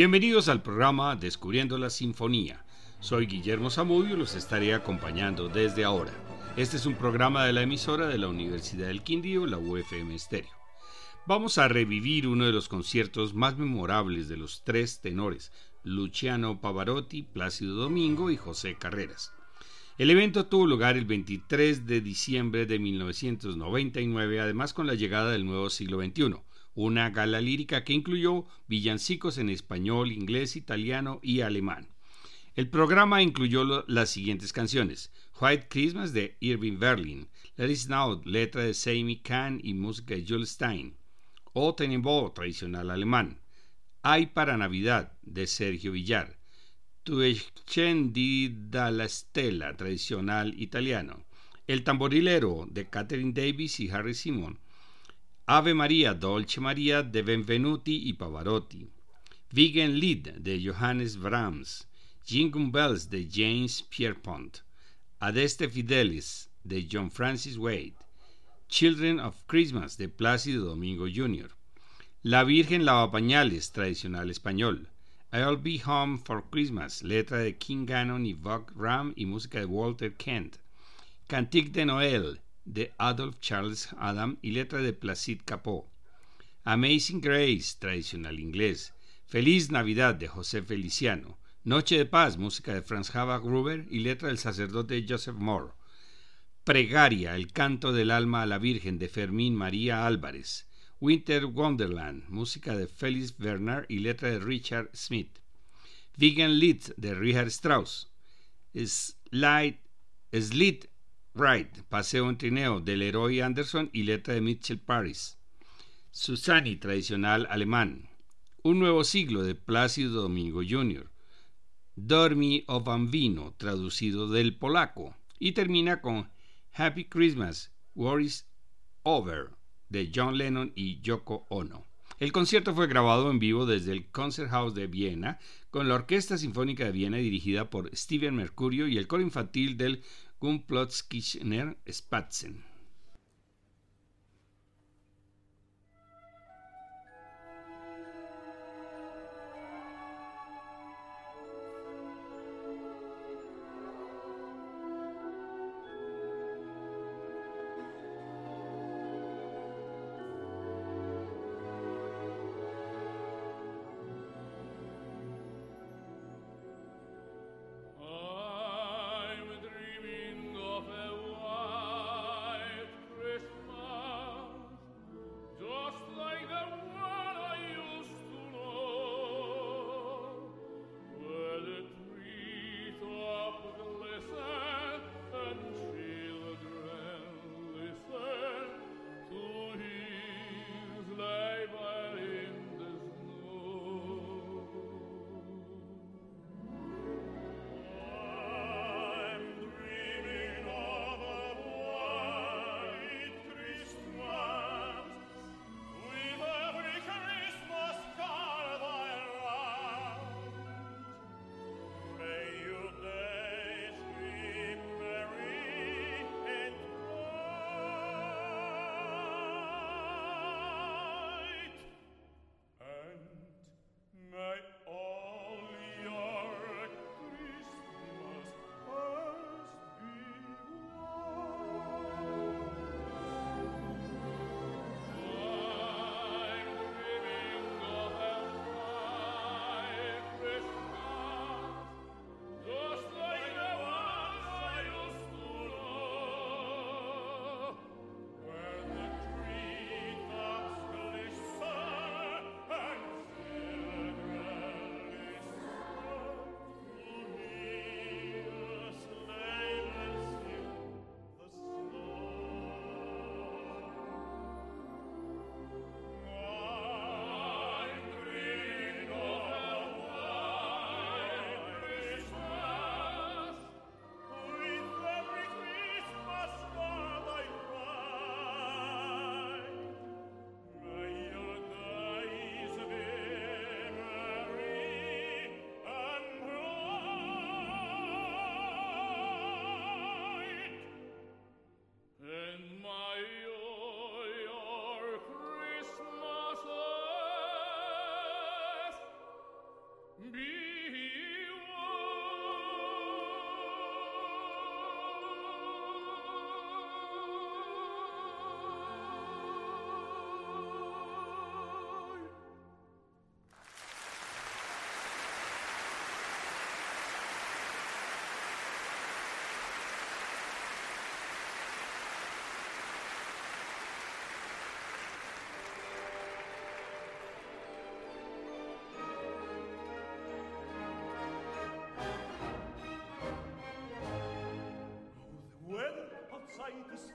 Bienvenidos al programa Descubriendo la Sinfonía. Soy Guillermo Zamudio y los estaré acompañando desde ahora. Este es un programa de la emisora de la Universidad del Quindío, la UFM Estéreo. Vamos a revivir uno de los conciertos más memorables de los tres tenores, Luciano Pavarotti, Plácido Domingo y José Carreras. El evento tuvo lugar el 23 de diciembre de 1999, además con la llegada del nuevo siglo XXI, una gala lírica que incluyó villancicos en español, inglés, italiano y alemán. El programa incluyó las siguientes canciones: White Christmas de Irving Berlin, Let It Snow, letra de Sammy Kahn y música de Jules Stein, O Tenebo, tradicional alemán, Hay para Navidad de Sergio Villar, Tu di dalla Stella, tradicional italiano, El Tamborilero de Catherine Davis y Harry Simon, Ave María, Dolce María de Benvenuti y Pavarotti, Vegan Lied de Johannes Brahms, Jingle Bells de James Pierpont, Adeste Fidelis de John Francis Wade, Children of Christmas de Plácido Domingo Jr., La Virgen Lavapañales, tradicional español, I'll Be Home for Christmas, letra de King Gannon y Buck Ram y música de Walter Kent, Cantique de Noël de Adolf Charles Adam y letra de Placide Capot, Amazing Grace, tradicional inglés, Feliz Navidad de José Feliciano, Noche de Paz, música de Franz Havak Gruber y letra del sacerdote Joseph Moore. Pregaria, el canto del alma a la Virgen de Fermín María Álvarez. Winter Wonderland, música de Felix Bernard y letra de Richard Smith. Vegan Lit de Richard Strauss. Slide, Ride, Paseo en Trineo de Leroy Anderson y letra de Mitchell Paris. Susani, tradicional alemán. Un nuevo siglo de Plácido Domingo Jr. Dormi o Bambino, traducido del polaco, y termina con Happy Christmas, War is Over, de John Lennon y Yoko Ono. El concierto fue grabado en vivo desde el Konzerthaus de Viena con la Orquesta Sinfónica de Viena dirigida por Steven Mercurio y el coro infantil del Gumplotzkirchner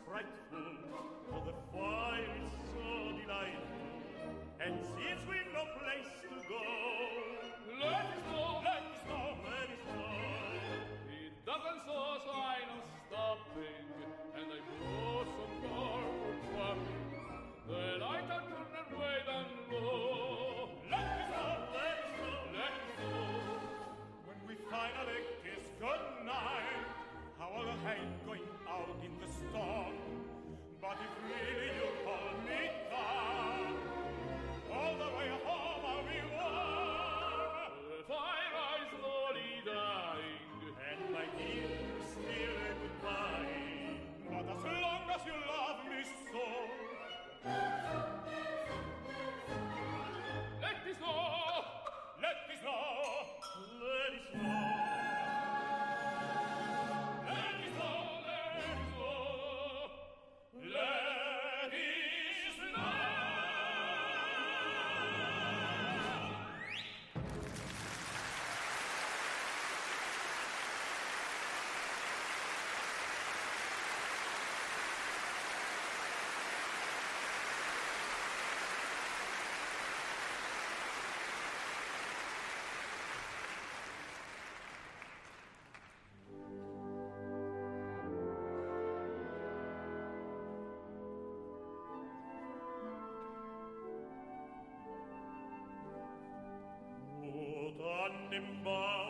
fight is. di dem Baum.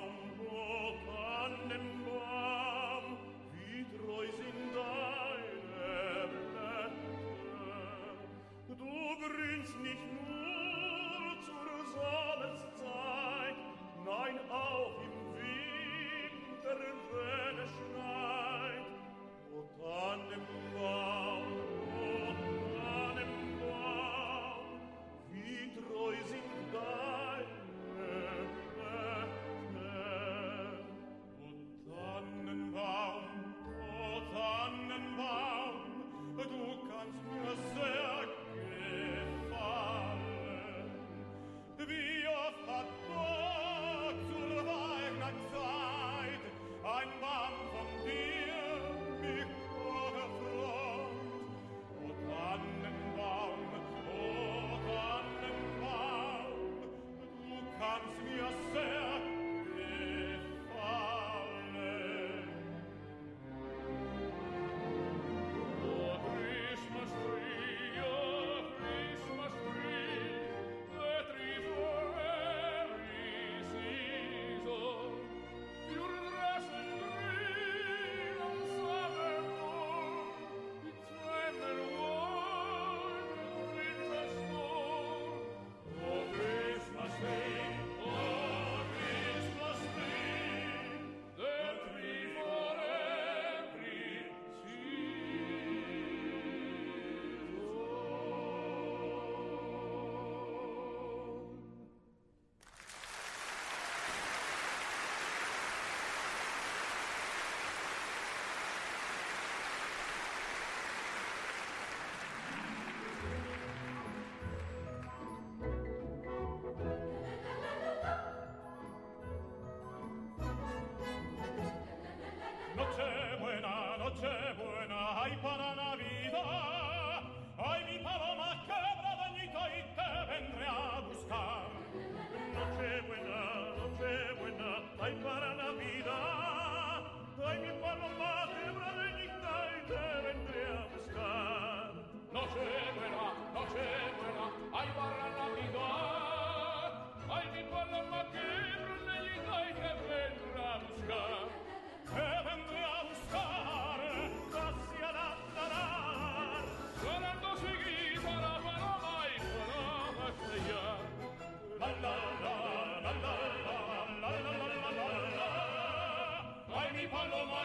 Bravo,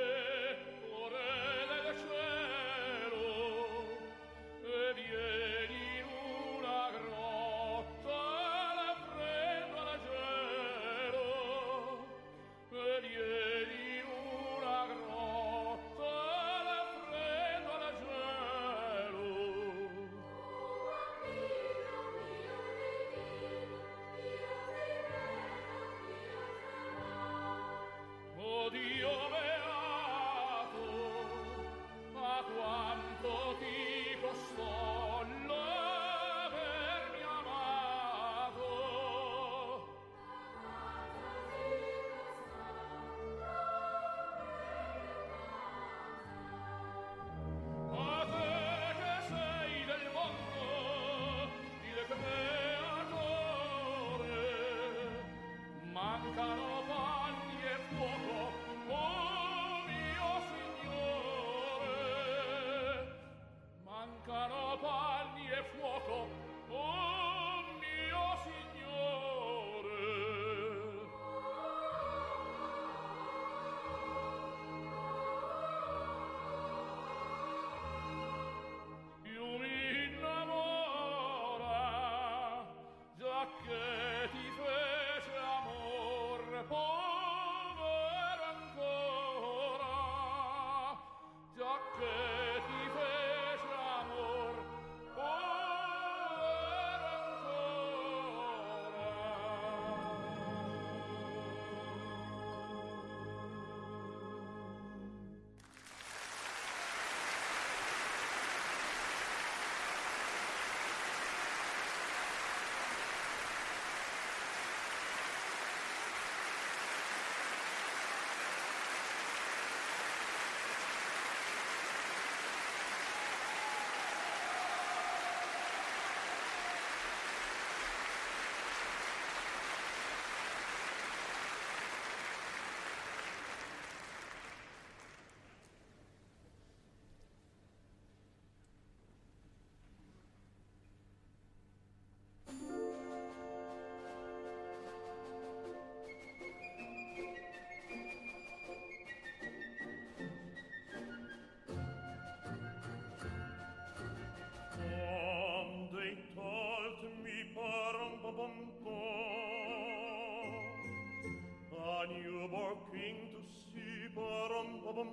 Our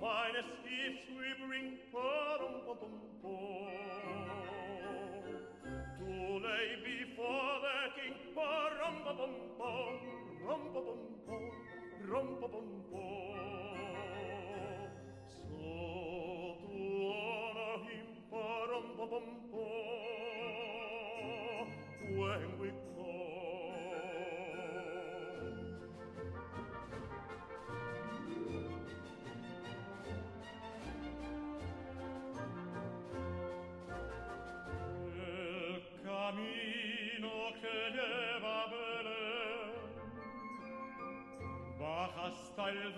finest gifts we bring, to lay before the king, So to honor him, when we quel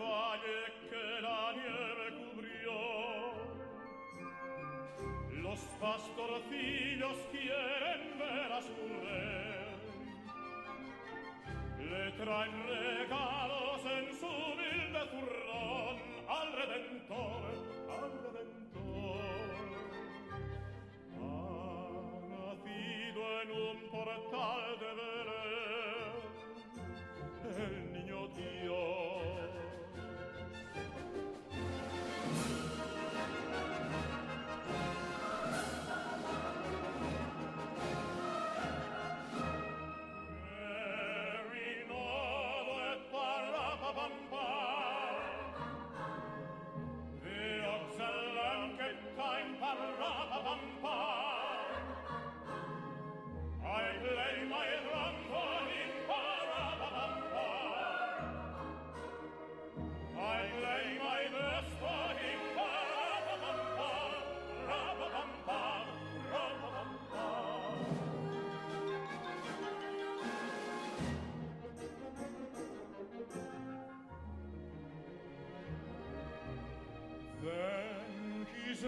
che la neve cubrió los pastorcillos quieren ver a su rey le traen regalos en su humilde zurrón al Redentor al Redentor. Ha nacido en un portal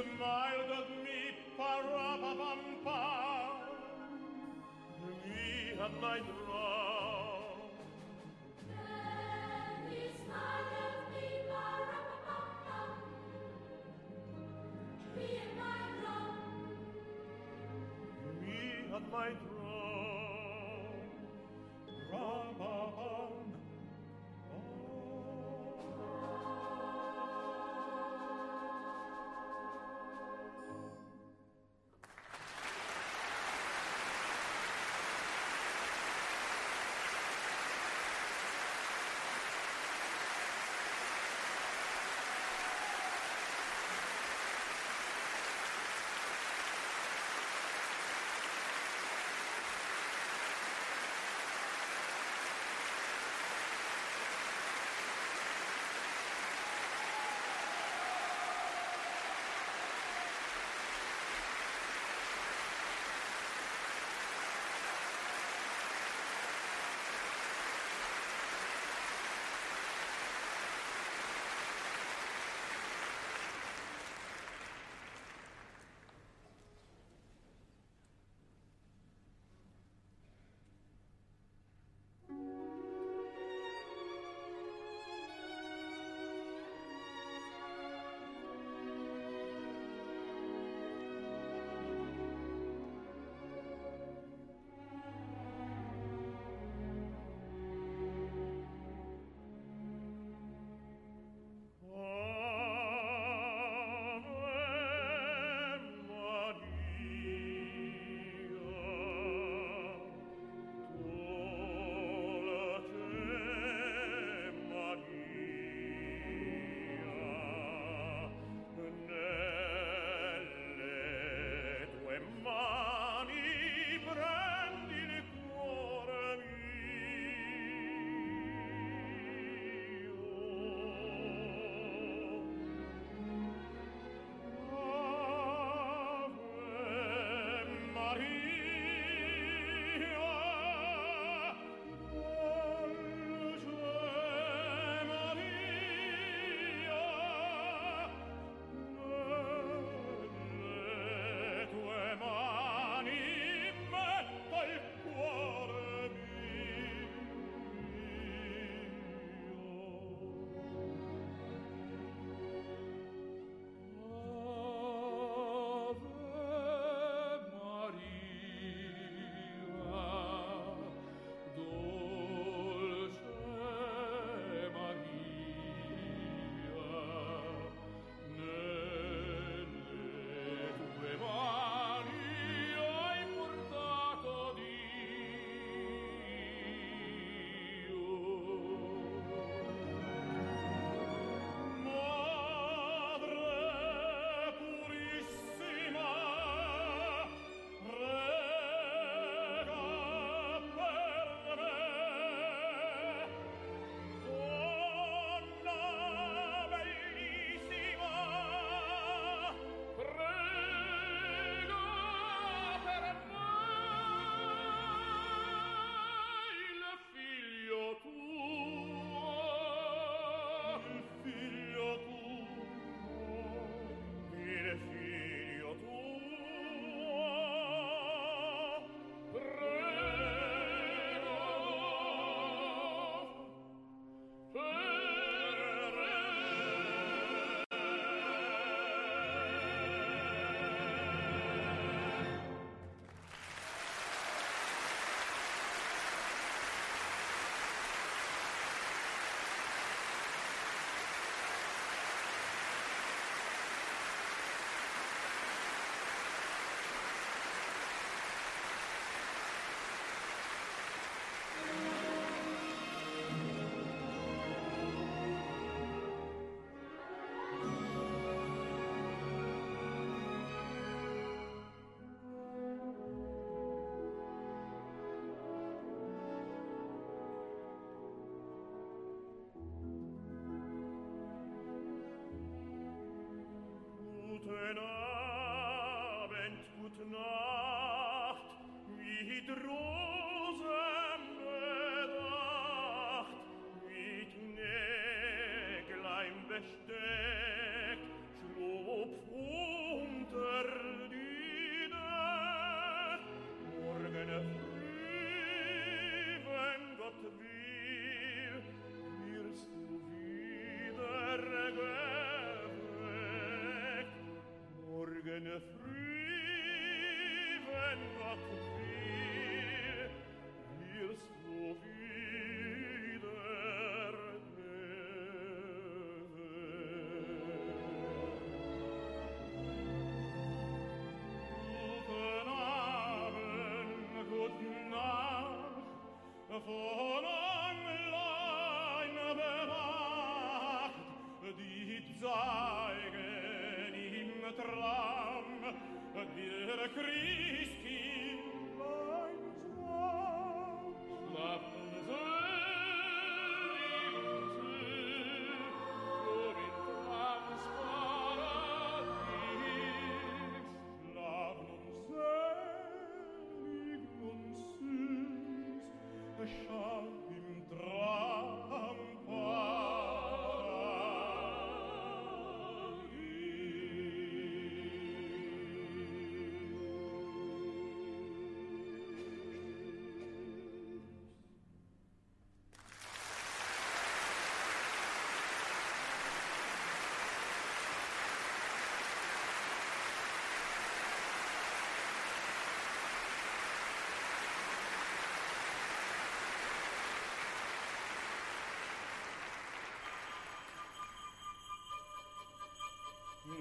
smiled at me, pa pa pa pa. Me and my drum. Then he smiled at me, pa pa pa pa. Me and my drum. Me and my drum. mit mit näglein besteck schlupf unter die Dach morgen wirst wieder geweckt. Morgen früh wenn Gott will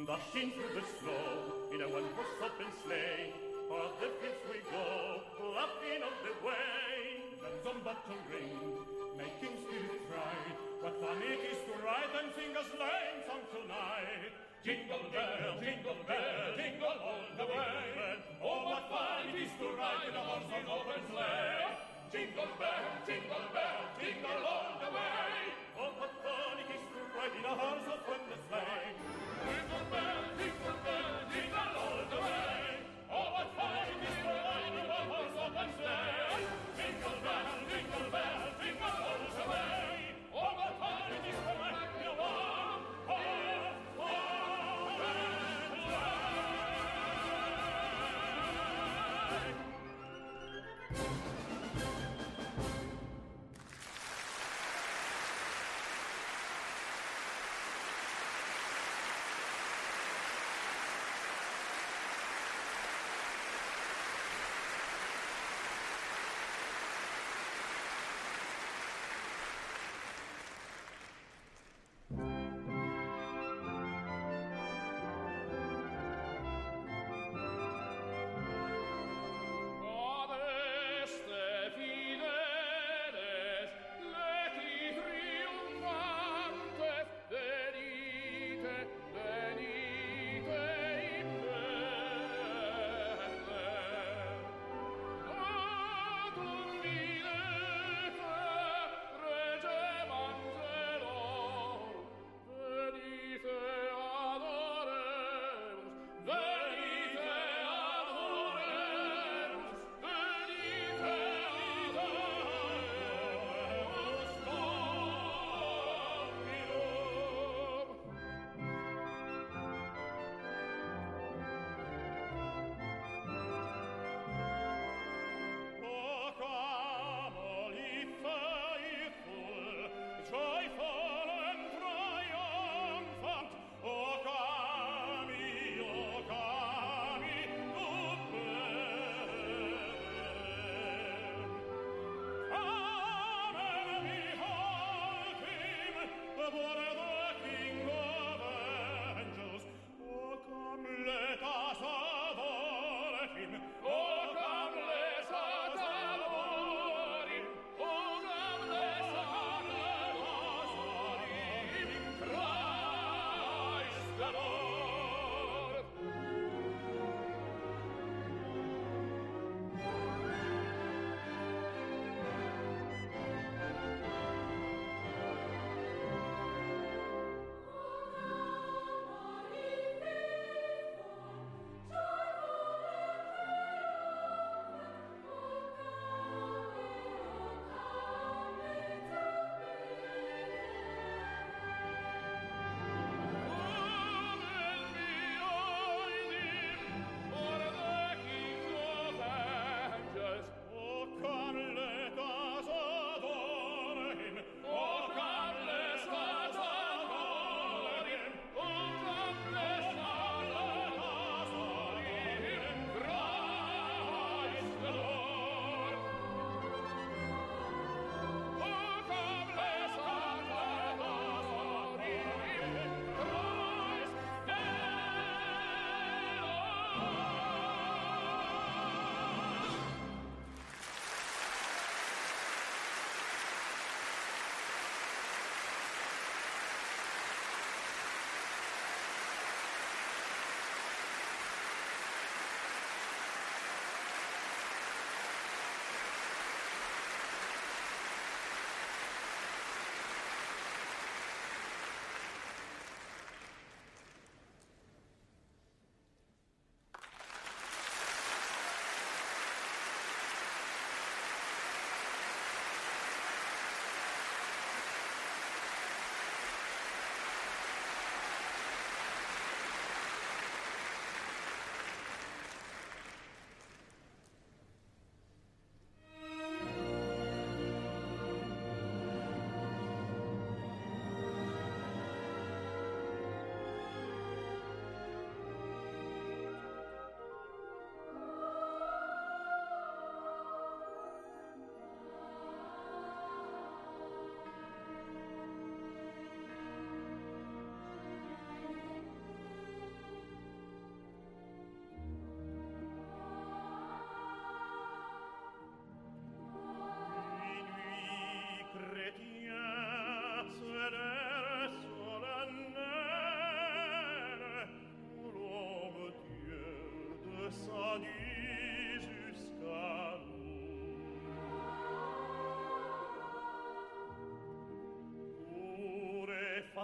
Dashing through the snow in a one-horse open sleigh, o'er the fields we go, laughing on the way. Bells on battle ring, making spirits bright. What fun it is to ride and sing a sleighing song tonight! Jingle bell, jingle bell, jingle all the way. Oh, what fun it is to ride in a horse open sleigh! Jingle bell, jingle bell, jingle all the way. Oh, what fun it is to ride in a horse open sleigh! Little bell.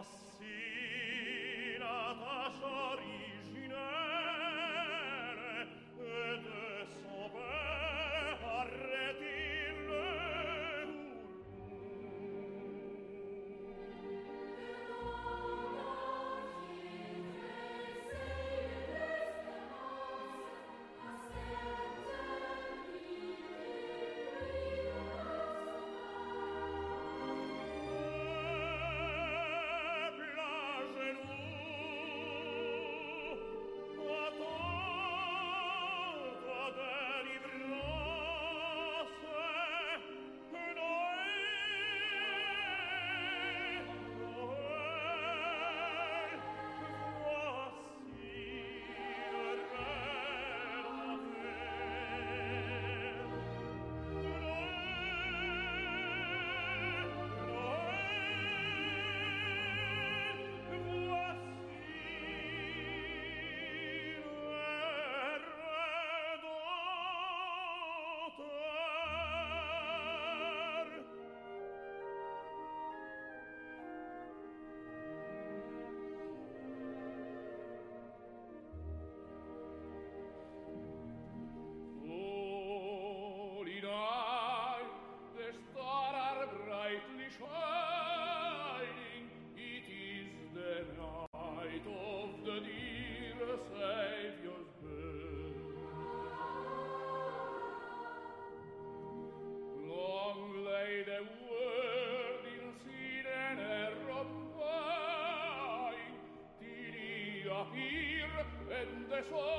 ます prende suoi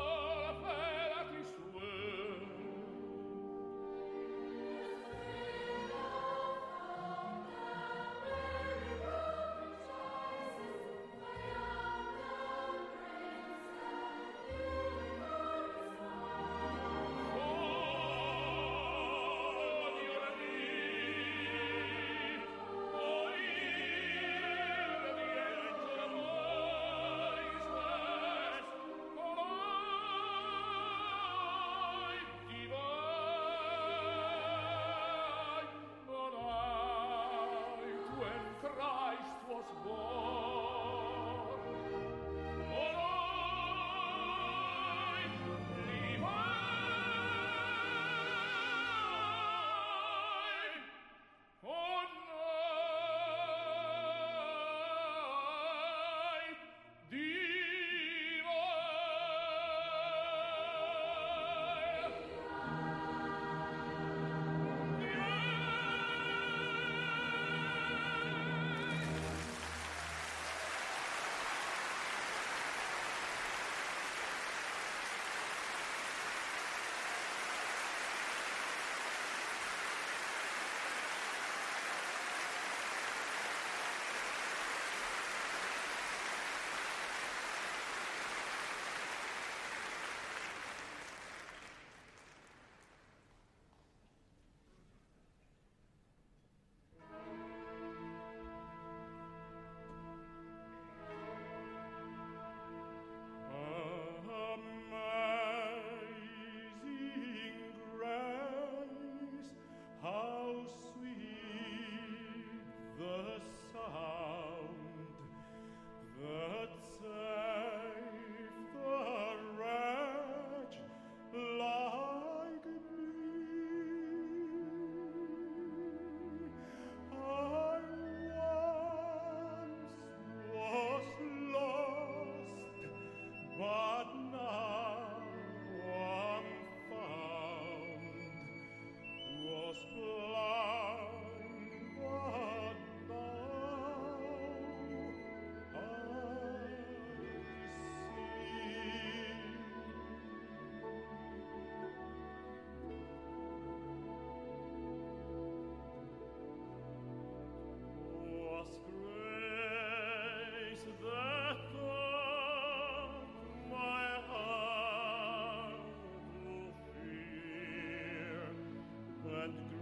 and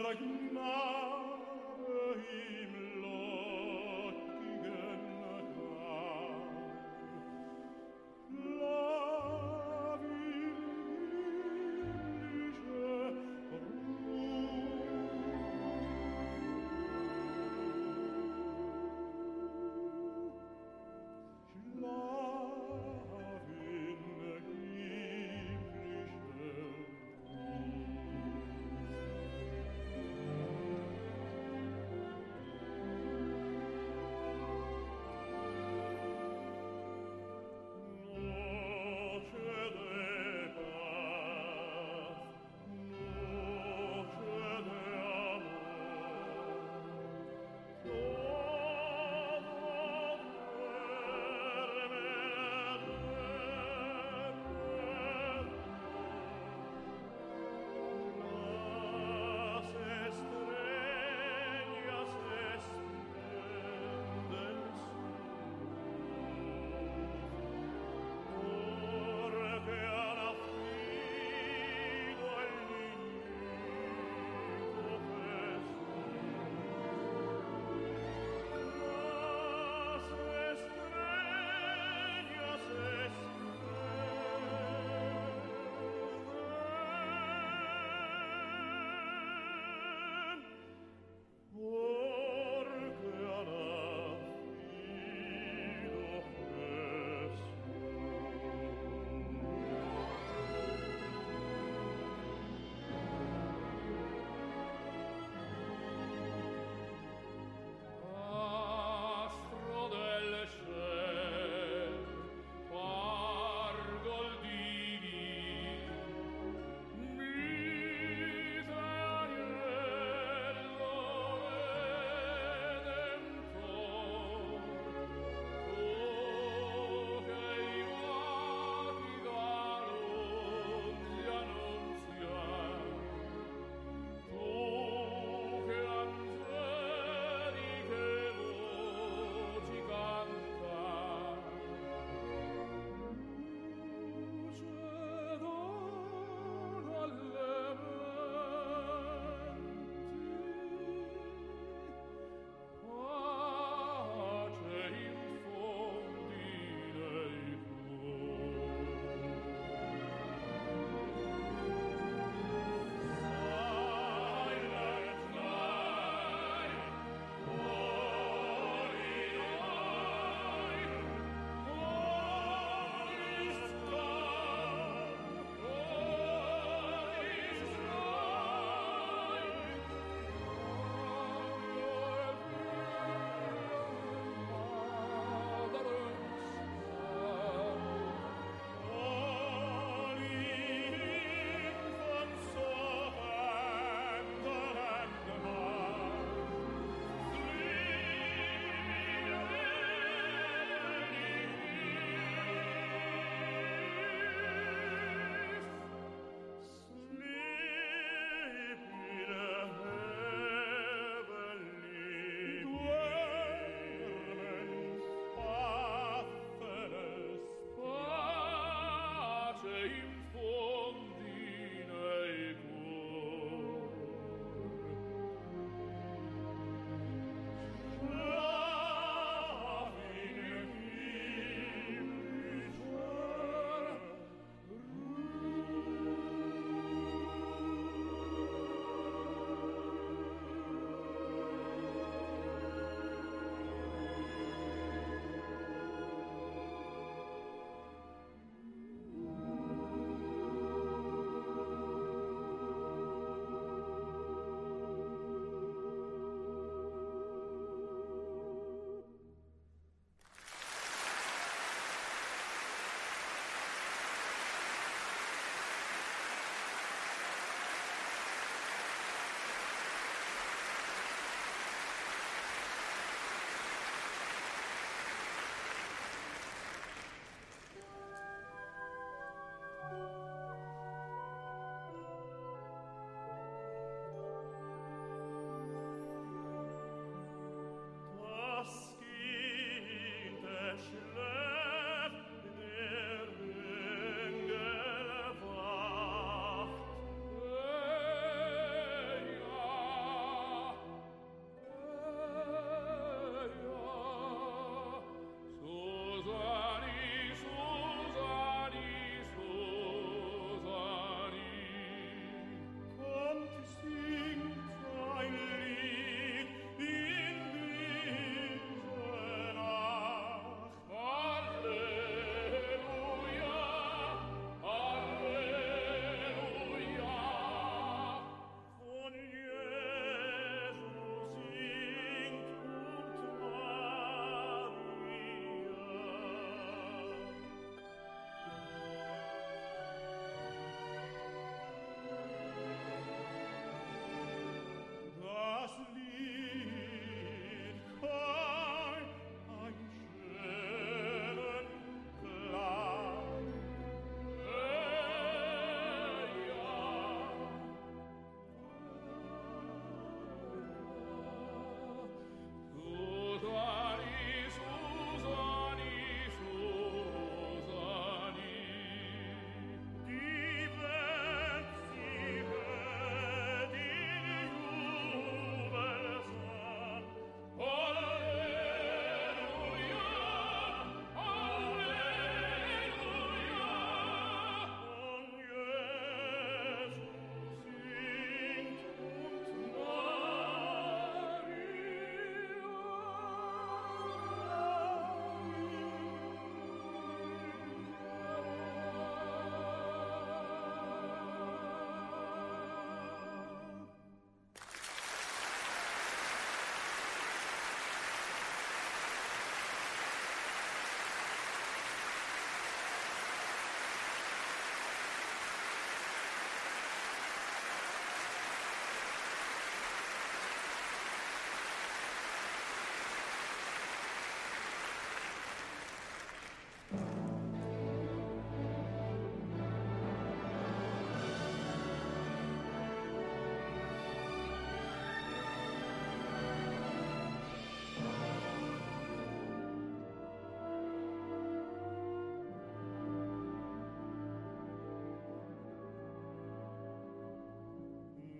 olarak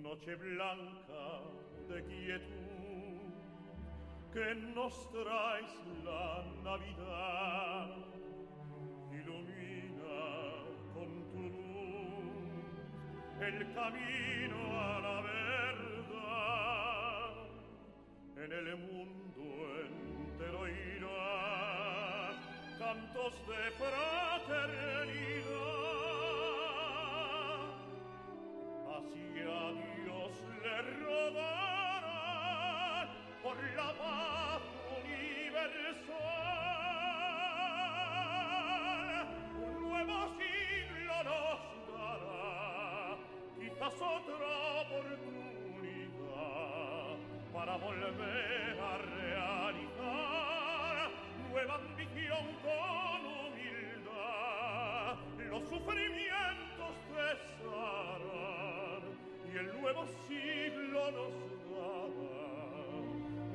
noche blanca de quietud que nos traes la Navidad. Ilumina con tu luz el camino a la verdad. En el mundo entero irá cantos de fraternidad. Con humildad. Los sufrimientos cesarán y el nuevo siglo nos dará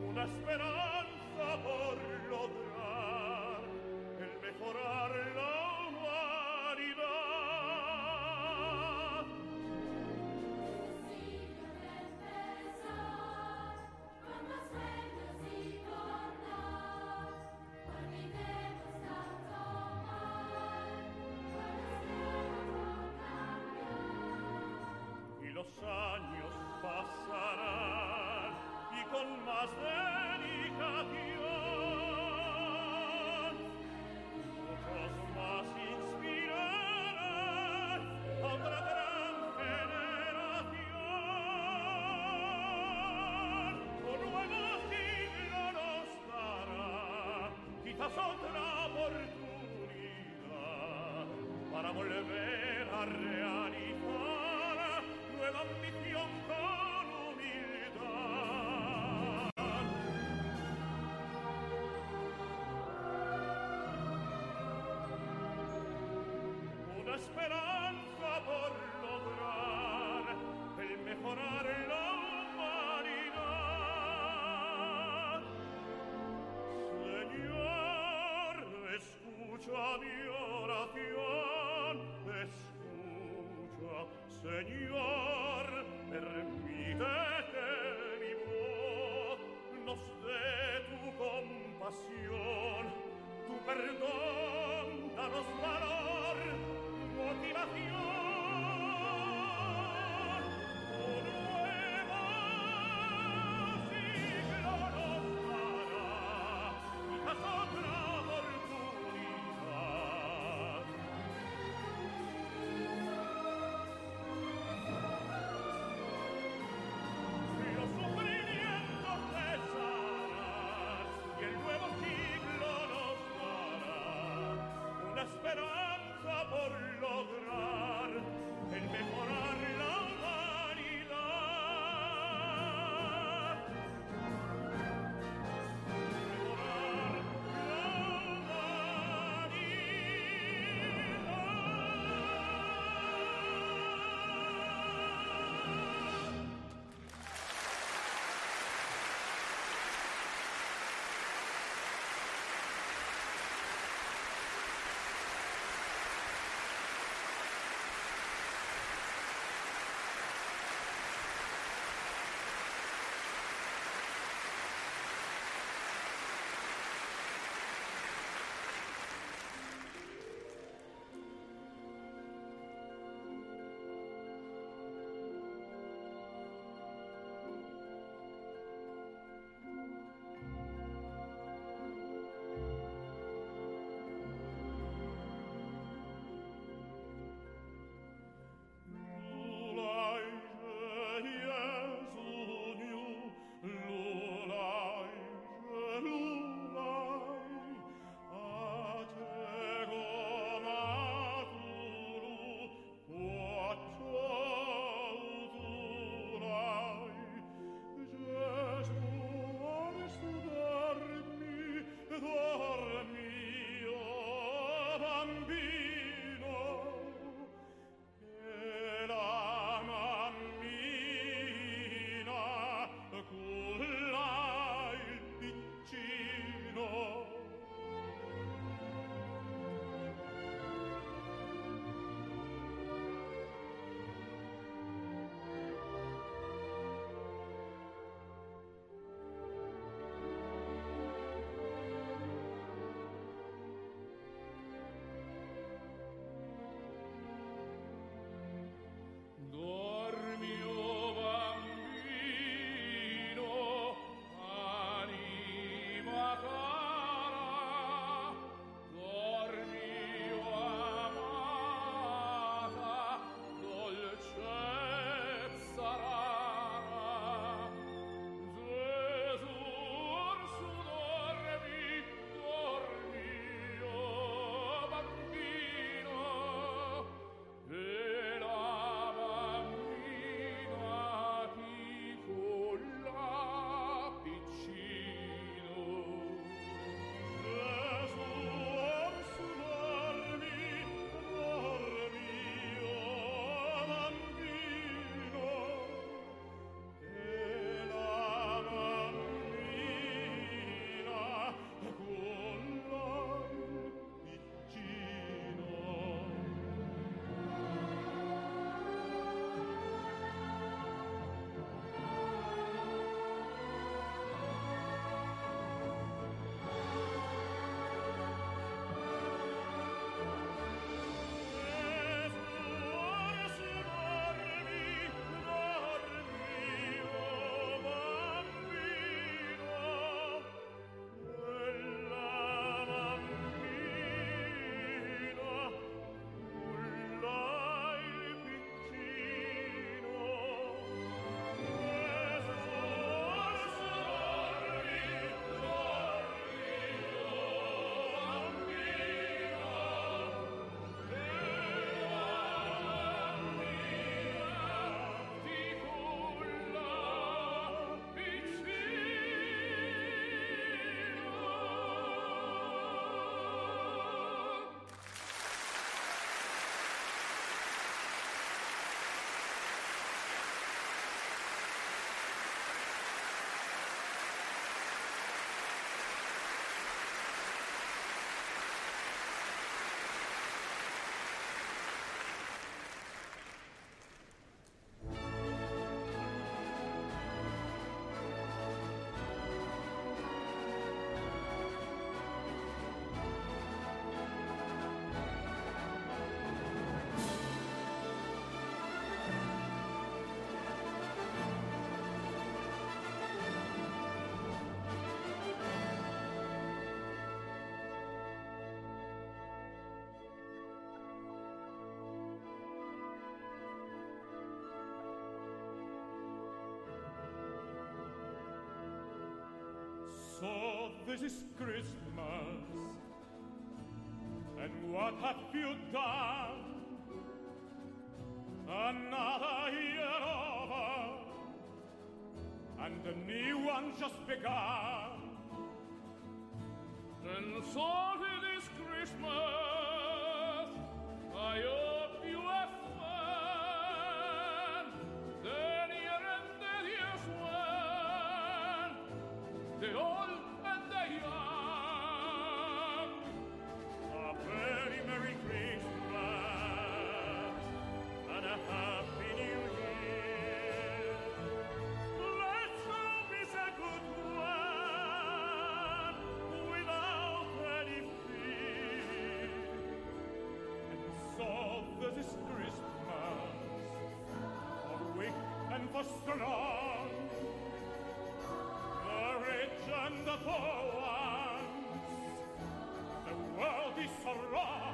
una esperanza por con más dedicación. Muchos más inspirarán a otra gran generación. Con nuevos siglos nos dará quizás otra oportunidad para volver a realizar nueva ambición Una esperanza por lograr el mejorar la humanidad. Señor, escucha mi oración, escucha, Señor, so this is Christmas. And what have you done? Another year over, and a new one just begun. And so this Christmas, I sarà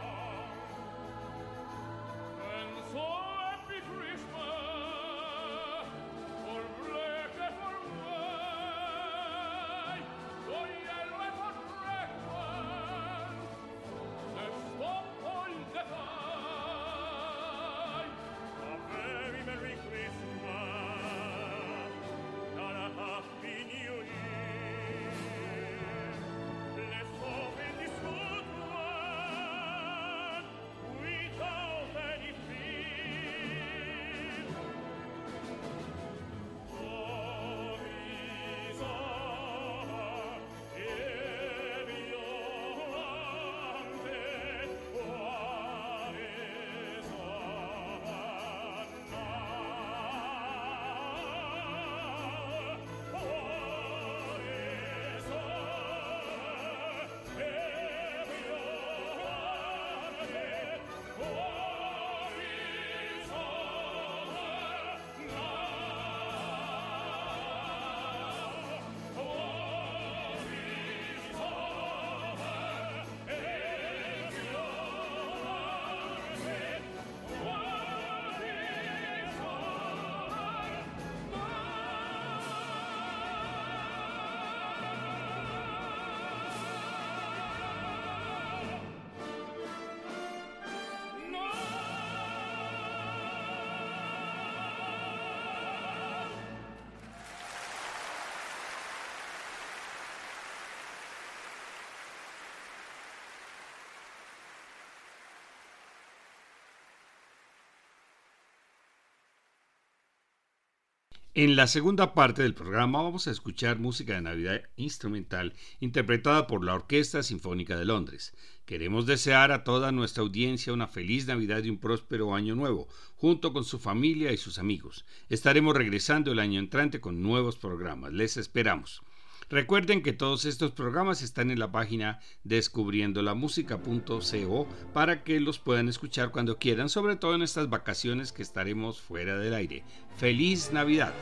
En la segunda parte del programa vamos a escuchar música de Navidad instrumental interpretada por la Orquesta Sinfónica de Londres. Queremos desear a toda nuestra audiencia una feliz Navidad y un próspero año nuevo, junto con su familia y sus amigos. Estaremos regresando el año entrante con nuevos programas. Les esperamos. Recuerden que todos estos programas están en la página descubriendolamusica.co para que los puedan escuchar cuando quieran, sobre todo en estas vacaciones que estaremos fuera del aire. ¡Feliz Navidad!